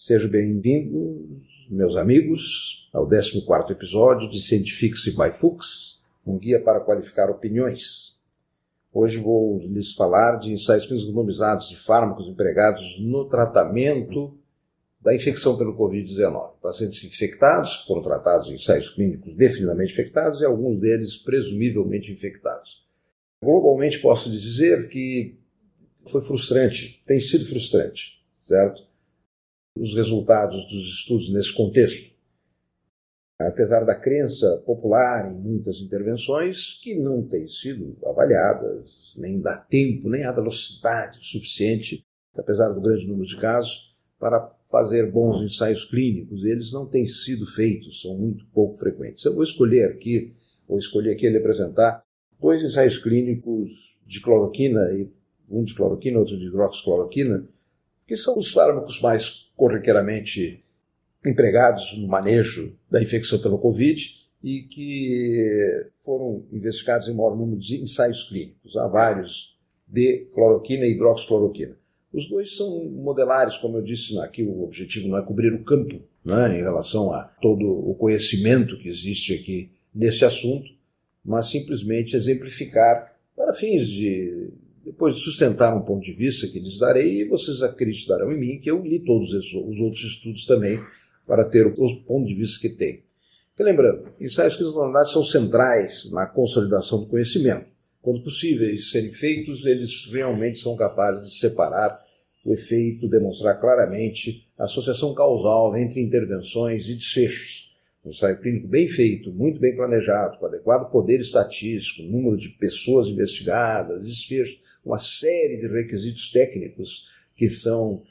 Sejam bem-vindos, meus amigos, ao 14 episódio de Scientifics by Fuchs, um guia para qualificar opiniões. Hoje vou lhes falar de ensaios clínicos randomizados de fármacos empregados no tratamento da infecção pelo Covid-19. Pacientes infectados, foram tratados em ensaios clínicos definitivamente infectados e alguns deles presumivelmente infectados. Globalmente posso dizer que foi frustrante, tem sido frustrante, certo? Os resultados dos estudos nesse contexto. Apesar da crença popular em muitas intervenções que não têm sido avaliadas, nem dá tempo, nem há velocidade suficiente, apesar do grande número de casos, para fazer bons ensaios clínicos. Eles não têm sido feitos, são muito pouco frequentes. Eu vou escolher aqui, vou escolher aqui ele apresentar dois ensaios clínicos de cloroquina, um de cloroquina, outro de hidroxicloroquina, que são os fármacos mais corriqueiramente empregados no manejo da infecção pelo Covid e que foram investigados em maior número de ensaios clínicos. Há vários de cloroquina e hidroxicloroquina. Os dois são modelares, como eu disse aqui, o objetivo não é cobrir o campo né, em relação a todo o conhecimento que existe aqui nesse assunto, mas simplesmente exemplificar para fins de depois de sustentar um ponto de vista que lhes darei, e vocês acreditarão em mim que eu li todos os outros estudos também para ter o, ponto de vista que tem. E lembrando, ensaios clínicos são centrais na consolidação do conhecimento. Quando possíveis serem feitos, eles realmente são capazes de separar o efeito, demonstrar claramente a associação causal entre intervenções e desfechos. Um ensaio clínico bem feito, muito bem planejado, com adequado poder estatístico, número de pessoas investigadas, desfechos, uma série de requisitos técnicos que são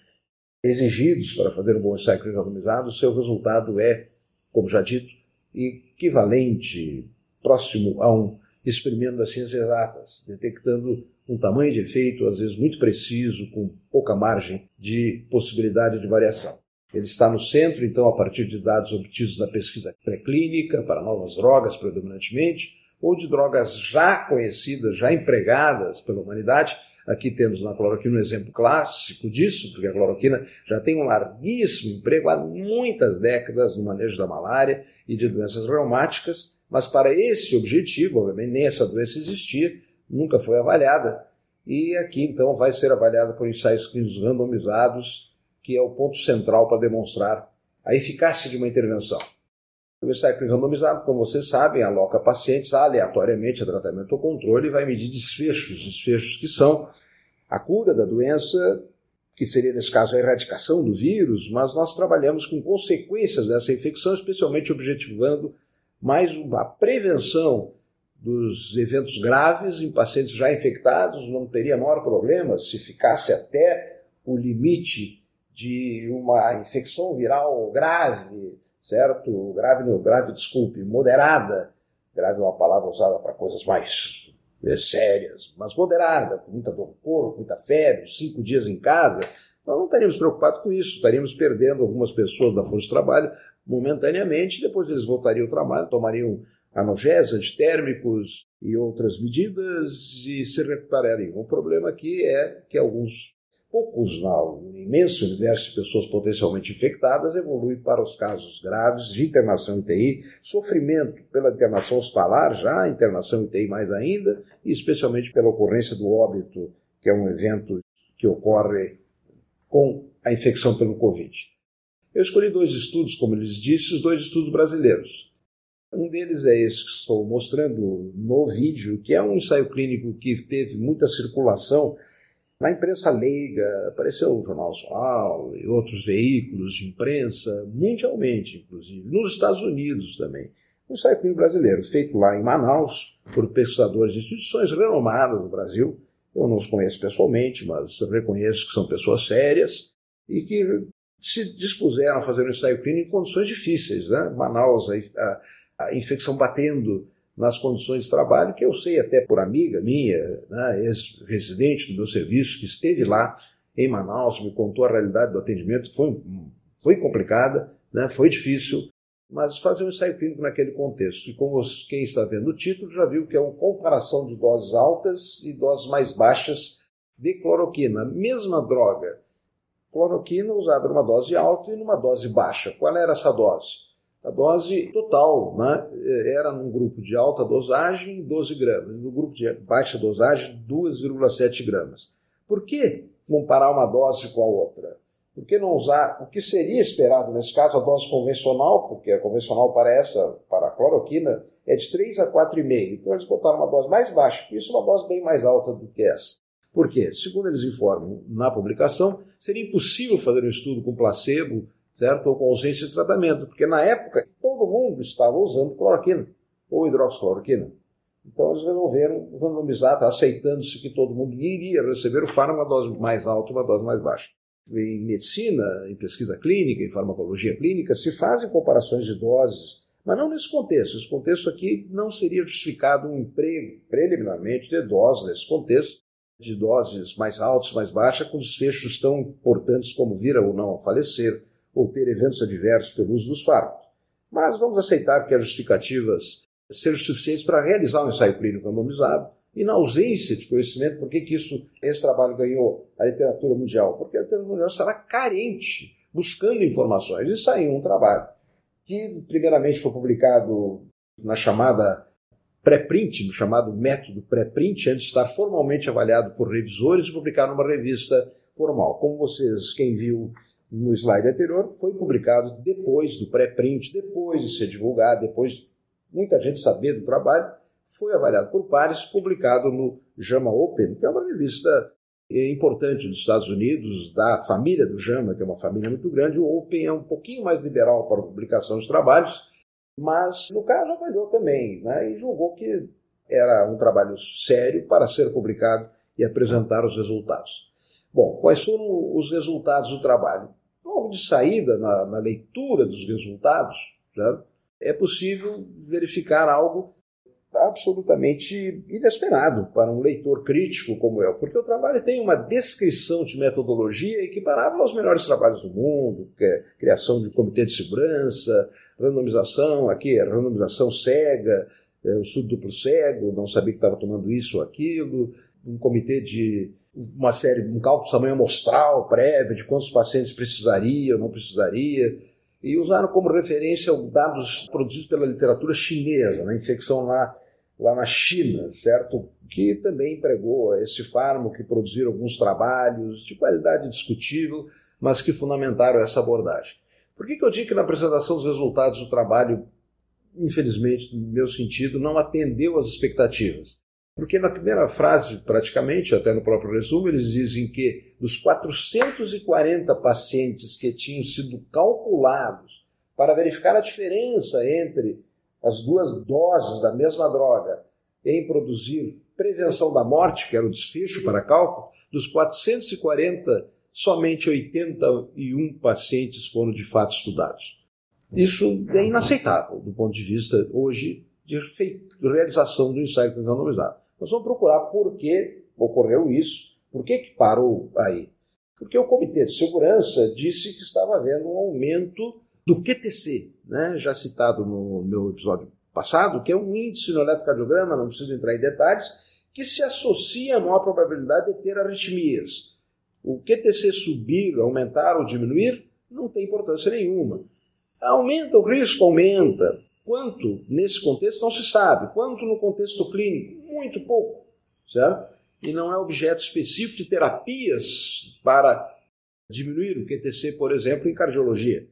exigidos para fazer um bom ensaio clínico randomizado, seu resultado é, como já dito, equivalente, próximo a um experimento das ciências exatas, detectando um tamanho de efeito, às vezes muito preciso, com pouca margem de possibilidade de variação. Ele está no centro, então, a partir de dados obtidos na pesquisa pré-clínica, para novas drogas predominantemente, ou de drogas já conhecidas, já empregadas pela humanidade. Aqui temos na cloroquina um exemplo clássico disso, porque a cloroquina já tem um larguíssimo emprego há muitas décadas no manejo da malária e de doenças reumáticas, mas para esse objetivo, obviamente, nem essa doença existia, nunca foi avaliada. E aqui então vai ser avaliada por ensaios clínicos randomizados, que é o ponto central para demonstrar a eficácia de uma intervenção. O ensaio clínico randomizado, como vocês sabem, aloca pacientes aleatoriamente a tratamento ou controle e vai medir desfechos, desfechos que são a cura da doença, que seria nesse caso a erradicação do vírus, mas nós trabalhamos com consequências dessa infecção, especialmente objetivando mais uma prevenção dos eventos graves em pacientes já infectados, não teria maior problema se ficasse até o limite de uma infecção viral grave certo? Grave, no grave, desculpe, moderada. Grave é uma palavra usada para coisas mais é, sérias, mas moderada, com muita dor no corpo, muita febre, cinco dias em casa. Nós não estaríamos preocupados com isso, estaríamos perdendo algumas pessoas da força de trabalho momentaneamente, depois eles voltariam ao trabalho, tomariam analgésicos, antitérmicos e outras medidas e se recuperariam. O problema aqui é que alguns poucos, no imenso universo de pessoas potencialmente infectadas, evolui para os casos graves de internação UTI, sofrimento pela internação hospitalar, já internação UTI mais ainda, e especialmente pela ocorrência do óbito, que é um evento que ocorre com a infecção pelo Covid. Eu escolhi dois estudos, como eu lhes disse, os dois estudos brasileiros. Um deles é esse que estou mostrando no vídeo, que é um ensaio clínico que teve muita circulação na imprensa leiga, apareceu o Jornal Nacional e outros veículos de imprensa, mundialmente, inclusive, nos Estados Unidos também. Um ensaio clínico brasileiro, feito lá em Manaus, por pesquisadores de instituições renomadas do Brasil. Eu não os conheço pessoalmente, mas reconheço que são pessoas sérias e que se dispuseram a fazer um ensaio clínico em condições difíceis. Né? Manaus, a, a infecção batendo nas condições de trabalho, que eu sei até por amiga minha, né, ex-residente do meu serviço, que esteve lá em Manaus, me contou a realidade do atendimento, foi, foi complicada, né, foi difícil, mas fazer um ensaio clínico naquele contexto. E como quem está vendo o título já viu que é uma comparação de doses altas e doses mais baixas de cloroquina. Mesma droga cloroquina usada numa dose alta e numa dose baixa. Qual era essa dose? A dose total né, era num grupo de alta dosagem 12 gramas, no grupo de baixa dosagem 2,7 gramas. Por que comparar uma dose com a outra? Por que não usar o que seria esperado nesse caso, a dose convencional, porque a convencional para essa, para a cloroquina, é de 3 a 4,5. Então eles botaram uma dose mais baixa, isso é uma dose bem mais alta do que essa. Por quê? Segundo eles informam na publicação, seria impossível fazer um estudo com placebo, certo? Ou com ausência de tratamento, porque na época todo mundo estava usando cloroquina ou hidroxicloroquina. Então eles resolveram randomizar, tá, aceitando-se que todo mundo iria receber o fármaco, uma dose mais alta uma dose mais baixa em medicina, em pesquisa clínica, em farmacologia clínica, se fazem comparações de doses, mas não nesse contexto. Esse contexto aqui não seria justificado um emprego, preliminarmente, de doses nesse contexto, de doses mais altas, mais baixas, com desfechos tão importantes como vir ou não a falecer, ou ter eventos adversos pelo uso dos fármacos. Mas vamos aceitar que as justificativas sejam suficientes para realizar um ensaio clínico randomizado, e na ausência de conhecimento, por que, que isso, esse trabalho ganhou a literatura mundial? Porque a literatura mundial estava carente, buscando informações. E saiu um trabalho que, primeiramente, foi publicado na chamada pré-print, no chamado método pré-print, antes de estar formalmente avaliado por revisores e publicado numa revista formal. Como vocês, quem viu no slide anterior, foi publicado depois do pré-print, depois de ser divulgado, depois de muita gente saber do trabalho, foi avaliado por pares, publicado no JAMA Open, que é uma revista importante dos Estados Unidos, da família do JAMA, que é uma família muito grande. O Open é um pouquinho mais liberal para a publicação dos trabalhos, mas no caso avaliou também né, e julgou que era um trabalho sério para ser publicado e apresentar os resultados. Bom, quais foram os resultados do trabalho? Logo de saída, na, na leitura dos resultados, né, é possível verificar algo absolutamente inesperado para um leitor crítico como eu, porque o trabalho tem uma descrição de metodologia equiparável aos melhores trabalhos do mundo, que é criação de comitê de segurança, randomização, aqui é randomização cega, é, o estudo duplo cego, não sabia que estava tomando isso ou aquilo, um comitê de uma série, um cálculo tamanho amostral prévio de quantos pacientes precisaria ou não precisaria, e usaram como referência dados produzidos pela literatura chinesa, na infecção lá lá na China, certo? Que também empregou esse fármaco, que produziram alguns trabalhos de qualidade discutível, mas que fundamentaram essa abordagem. Por que, que eu digo que na apresentação dos resultados do trabalho, infelizmente, no meu sentido, não atendeu às expectativas? Porque na primeira frase, praticamente, até no próprio resumo, eles dizem que dos 440 pacientes que tinham sido calculados para verificar a diferença entre as duas doses da mesma droga em produzir prevenção da morte, que era o desfecho para cálculo, dos 440, somente 81 pacientes foram de fato estudados. Isso é inaceitável do ponto de vista hoje de realização do ensaio randomizado. Nós vamos procurar por que ocorreu isso, por que, que parou aí. Porque o Comitê de Segurança disse que estava havendo um aumento do QTC, né, já citado no meu episódio passado, que é um índice no eletrocardiograma, não preciso entrar em detalhes, que se associa a maior probabilidade de ter arritmias. O QTC subir, aumentar ou diminuir não tem importância nenhuma. Aumenta o risco, aumenta. Quanto nesse contexto não se sabe. Quanto no contexto clínico? Muito pouco, certo? E não é objeto específico de terapias para diminuir o QTC, por exemplo, em cardiologia.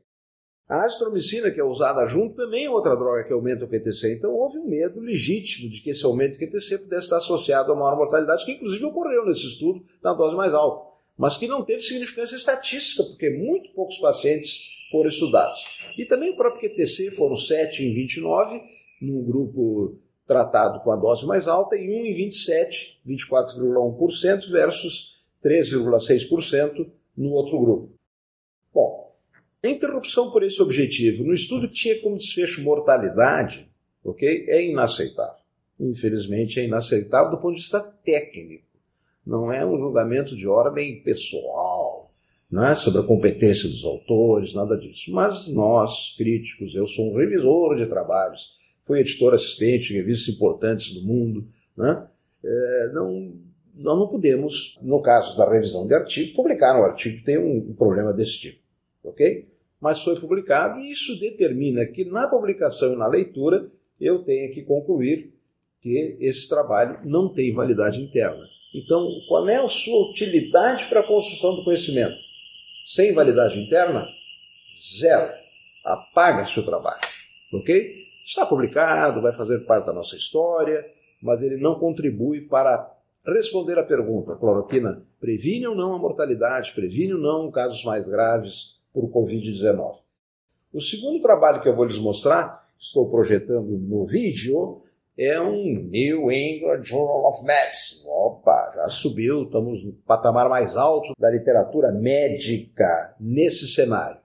A azitromicina, que é usada junto, também é outra droga que aumenta o QTC. Então houve um medo legítimo de que esse aumento do QTC pudesse estar associado a maior mortalidade, que inclusive ocorreu nesse estudo na dose mais alta, mas que não teve significância estatística, porque muito poucos pacientes foram estudados. E também o próprio QTC foram 7 em 29, num grupo tratado com a dose mais alta, e 1 em 27, 24,1% versus 13,6% no outro grupo. Bom, a interrupção por esse objetivo no estudo que tinha como desfecho mortalidade, ok, é inaceitável. Infelizmente é inaceitável do ponto de vista técnico. Não é um julgamento de ordem pessoal, não é sobre a competência dos autores, nada disso. Mas nós, críticos, eu sou um revisor de trabalhos, fui editor assistente em revistas importantes do mundo, né? É, não nós não podemos, no caso da revisão de artigo, publicar um artigo que tem um problema desse tipo, ok? Mas foi publicado e isso determina que na publicação e na leitura eu tenha que concluir que esse trabalho não tem validade interna. Então, qual é a sua utilidade para a construção do conhecimento? Sem validade interna? Zero. Apaga seu trabalho, ok? Está publicado, vai fazer parte da nossa história, mas ele não contribui para responder à pergunta: a cloroquina previne ou não a mortalidade, previne ou não casos mais graves por Covid-19? O segundo trabalho que eu vou lhes mostrar, estou projetando no vídeo, é um New England Journal of Medicine. Opa, já subiu, estamos no patamar mais alto da literatura médica nesse cenário.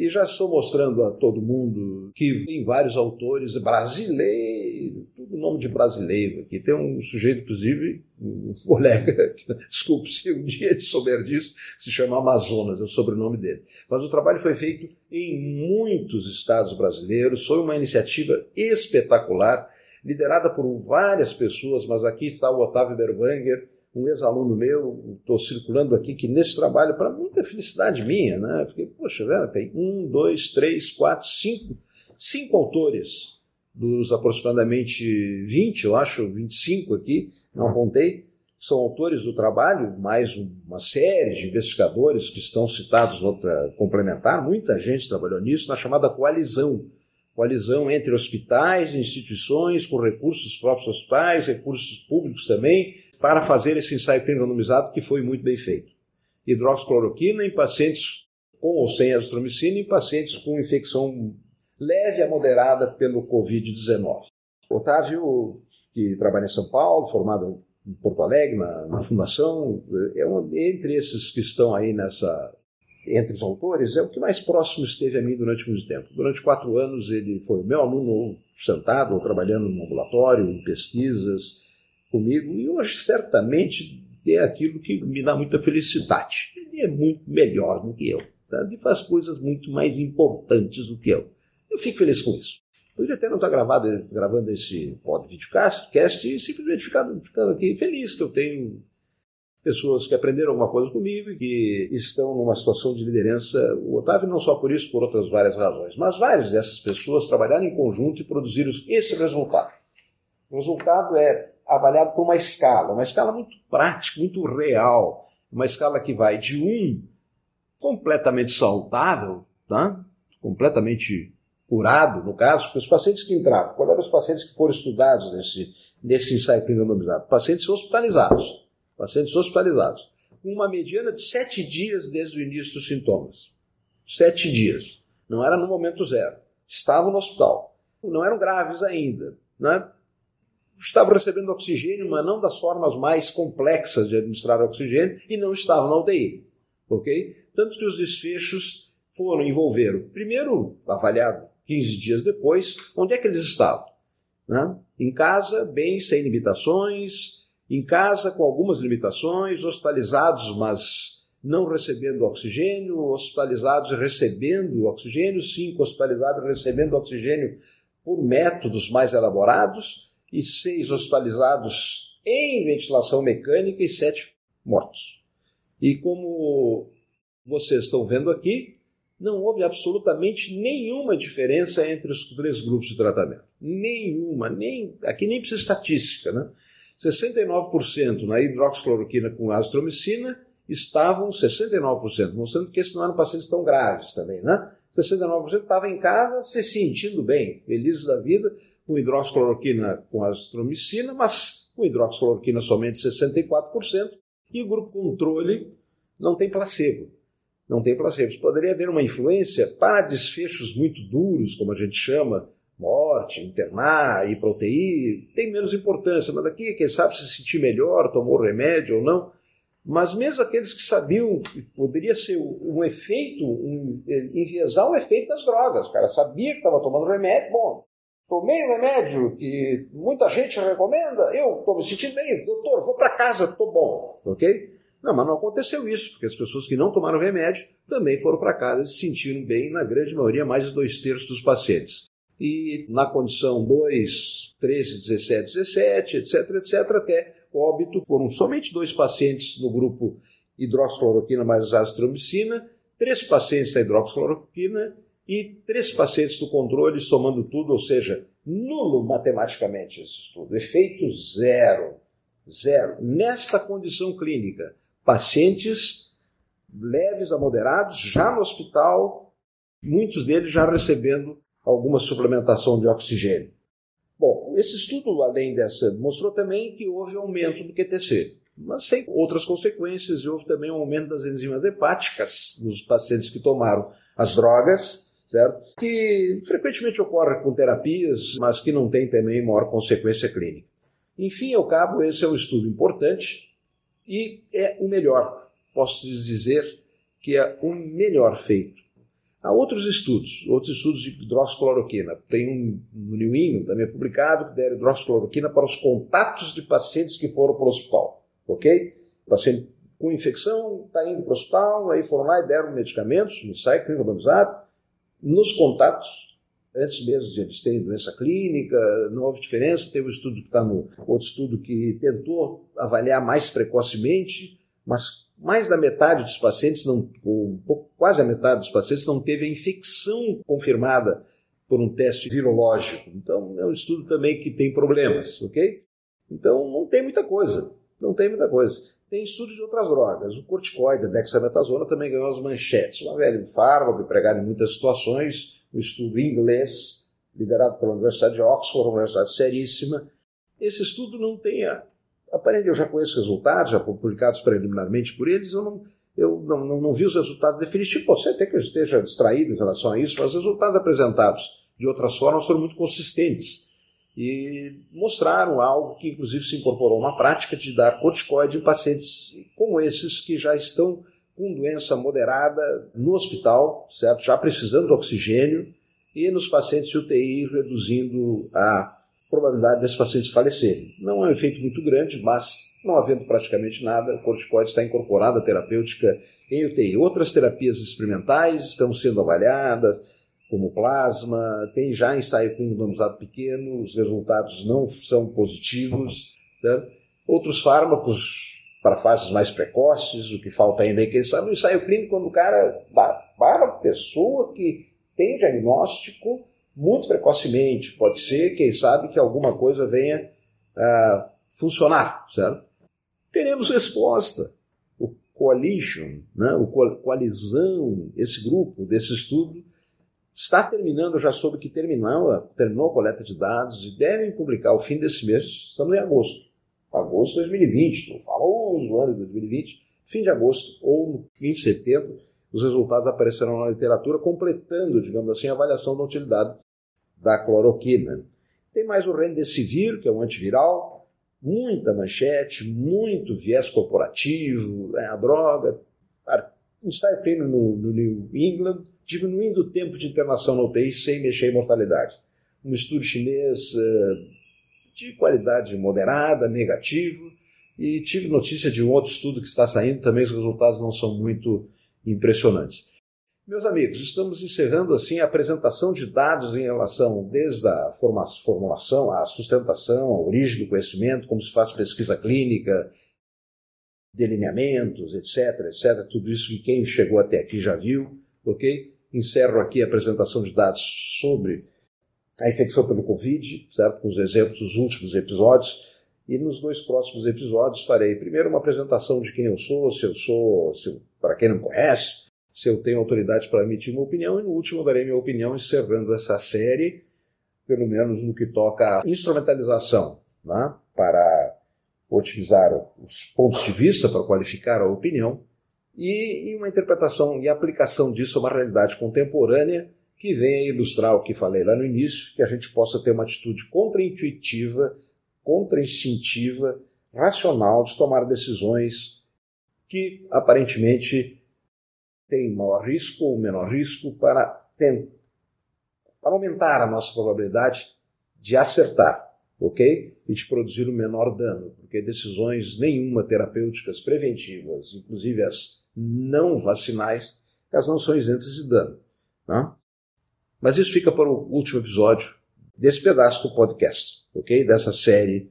E já estou mostrando a todo mundo que tem vários autores brasileiros, tudo nome de brasileiro aqui. Tem um sujeito, inclusive, um colega, desculpe se um dia ele souber disso, se chama Amazonas, é o sobrenome dele. Mas o trabalho foi feito em muitos estados brasileiros, foi uma iniciativa espetacular, liderada por várias pessoas, mas aqui está o Otávio Berwanger, um ex-aluno meu, estou circulando aqui, que nesse trabalho, para muita felicidade minha, né? Fiquei, poxa, velho, tem um, dois, três, quatro, cinco, cinco autores dos aproximadamente 20, eu acho, 25 aqui, não contei, são autores do trabalho, mais uma série de investigadores que estão citados outra complementar, muita gente trabalhou nisso, na chamada coalizão. Coalizão entre hospitais, instituições, com recursos próprios hospitais, recursos públicos também, para fazer esse ensaio clínico randomizado que foi muito bem feito. Hidroxicloroquina em pacientes com ou sem azitromicina em pacientes com infecção leve a moderada pelo Covid-19. Otávio, que trabalha em São Paulo, formado em Porto Alegre, na, na fundação, é um, entre esses que estão aí nessa, entre os autores, é o que mais próximo esteve a mim durante muito tempo. Durante quatro anos ele foi meu aluno sentado, ou trabalhando no ambulatório, em pesquisas, comigo e hoje certamente é aquilo que me dá muita felicidade. Ele é muito melhor do que eu. Tá? Ele faz coisas muito mais importantes do que eu. Eu fico feliz com isso. Poderia até não estar gravado, gravando esse pod videocast e simplesmente ficando aqui feliz que eu tenho pessoas que aprenderam alguma coisa comigo e que estão numa situação de liderança. O Otávio não só por isso, por outras várias razões, mas várias dessas pessoas trabalharam em conjunto e produziram esse resultado. O resultado é avaliado por uma escala, uma escala muito prática, muito real, uma escala que vai de um completamente saudável, tá? completamente curado, no caso, porque os pacientes que entravam, qual eram os pacientes que foram estudados nesse, nesse ensaio clínico randomizado? Pacientes hospitalizados, pacientes hospitalizados, com uma mediana de sete dias desde o início dos sintomas. Sete dias. Não era no momento zero. Estavam no hospital. Não eram graves ainda. Né? Estavam recebendo oxigênio, mas não das formas mais complexas de administrar oxigênio, e não estavam na UTI. Ok? Tanto que os desfechos foram envolveram, primeiro avaliado 15 dias depois, onde é que eles estavam? Né? Em casa, bem, sem limitações, em casa com algumas limitações, hospitalizados, mas não recebendo oxigênio, hospitalizados recebendo oxigênio, cinco hospitalizados recebendo oxigênio por métodos mais elaborados, e seis hospitalizados em ventilação mecânica e sete mortos. E como vocês estão vendo aqui, não houve absolutamente nenhuma diferença entre os três grupos de tratamento. Nenhuma, nem aqui nem precisa estatística, né? 69% na hidroxicloroquina com azitromicina estavam 69%, mostrando que esses não eram pacientes tão graves também, né? 69% estavam em casa se sentindo bem, felizes da vida, com hidroxicloroquina com azitromicina, mas com hidroxicloroquina somente 64%, e o grupo controle não tem placebo. Não tem placebo. Poderia haver uma influência para desfechos muito duros, como a gente chama, morte, internar, ir para tem menos importância, mas aqui, quem sabe se sentir melhor, tomou remédio ou não. Mas mesmo aqueles que sabiam que poderia ser um efeito, um, enviesar o efeito das drogas. O cara sabia que estava tomando remédio, bom, tomei o remédio que muita gente recomenda, eu estou me sentindo bem, doutor, vou para casa, estou bom, ok? Não, mas não aconteceu isso, porque as pessoas que não tomaram remédio também foram para casa e se sentiram bem, na grande maioria, mais de dois terços dos pacientes. E na condição 2, 13, 17, 17, etc, etc, até óbito. Foram somente dois pacientes no grupo hidroxicloroquina mais azitromicina, três pacientes da hidroxicloroquina e três pacientes do controle, somando tudo, ou seja, nulo matematicamente esse estudo. Efeito zero. Zero. Nesta condição clínica, pacientes leves a moderados, já no hospital, muitos deles já recebendo alguma suplementação de oxigênio. Bom, esse estudo, além dessa, mostrou também que houve aumento do QTC, mas sem outras consequências, e houve também um aumento das enzimas hepáticas nos pacientes que tomaram as drogas, certo? Que frequentemente ocorre com terapias, mas que não tem também maior consequência clínica. Enfim, ao cabo, esse é um estudo importante e é o melhor. Posso dizer que é o melhor feito Há outros estudos, outros estudos de hidroxicloroquina. Tem um no New England também publicado que deram hidroxicloroquina para os contatos de pacientes que foram para o hospital. Ok? O paciente com infecção está indo para o hospital, aí foram lá e deram medicamentos, ensaio clínico randomizado, nos contatos, antes mesmo de eles terem doença clínica, não houve diferença. Teve um estudo que está no outro estudo que tentou avaliar mais precocemente, mas mais da metade dos pacientes, não, ou quase a metade dos pacientes, não teve a infecção confirmada por um teste virológico. Então, é um estudo também que tem problemas, ok? Então, não tem muita coisa. Não tem muita coisa. Tem estudos de outras drogas. O corticoide, a dexametasona, também ganhou as manchetes. Uma velha fármaco empregado em muitas situações. Um estudo inglês, liderado pela Universidade de Oxford, uma universidade seríssima. Esse estudo não tem a, aparentemente eu já conheço os resultados, já publicados preliminarmente por eles, eu não, eu não, não, não vi os resultados definitivos. Pode ser até que eu esteja distraído em relação a isso, mas os resultados apresentados de outras formas foram muito consistentes e mostraram algo que, inclusive, se incorporou na prática de dar corticoide em pacientes como esses que já estão com doença moderada no hospital, certo? Já precisando de oxigênio e nos pacientes UTI reduzindo a probabilidade desses pacientes falecerem. Não é um efeito muito grande, mas não havendo praticamente nada, o corticoide está incorporado à terapêutica em UTI. Outras terapias experimentais estão sendo avaliadas, como plasma, tem já ensaio clínico randomizado pequeno, os resultados não são positivos. Né? Outros fármacos para fases mais precoces, o que falta ainda é quem sabe o ensaio clínico quando o cara para a pessoa que tem diagnóstico muito precocemente. Pode ser, quem sabe, que alguma coisa venha a funcionar, certo? Teremos resposta. O coalition, né, o coalizão, esse grupo desse estudo, está terminando, já soube que terminou, terminou a coleta de dados e devem publicar ao fim desse mês, estamos em agosto. Agosto de 2020, no famoso ano de 2020, fim de agosto ou de setembro, os resultados aparecerão na literatura, completando, digamos assim, a avaliação da utilidade da cloroquina. Tem mais o Remdesivir, que é um antiviral, muita manchete, muito viés corporativo, é a droga, ensaio clínico no, no New England, diminuindo o tempo de internação na UTI sem mexer em mortalidade. Um estudo chinês uh, de qualidade moderada, negativo, e tive notícia de um outro estudo que está saindo, também os resultados não são muito impressionantes. Meus amigos, estamos encerrando assim a apresentação de dados em relação desde a formulação, a sustentação, a origem do conhecimento, como se faz pesquisa clínica, delineamentos, etc, etc, tudo isso que quem chegou até aqui já viu, ok? Encerro aqui a apresentação de dados sobre a infecção pelo Covid, certo? Com os exemplos dos últimos episódios. E nos dois próximos episódios farei primeiro uma apresentação de quem eu sou, se eu sou, se, para quem não conhece, se eu tenho autoridade para emitir uma opinião, e no último darei minha opinião encerrando essa série, pelo menos no que toca à instrumentalização, né, para otimizar os pontos de vista, para qualificar a opinião, e, e uma interpretação e aplicação disso a uma realidade contemporânea que venha ilustrar o que falei lá no início, que a gente possa ter uma atitude contraintuitiva, contrainstintiva, racional de tomar decisões que aparentemente tem maior risco ou menor risco para, para aumentar a nossa probabilidade de acertar, ok? E de produzir o menor dano, porque decisões nenhuma terapêuticas preventivas, inclusive as não vacinais, elas não são isentas de dano. Tá? Mas isso fica para o último episódio desse pedaço do podcast, ok? Dessa série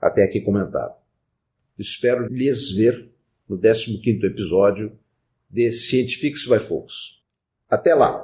até aqui comentado. Espero lhes ver no 15º episódio de Scientifics by Focus. Até lá!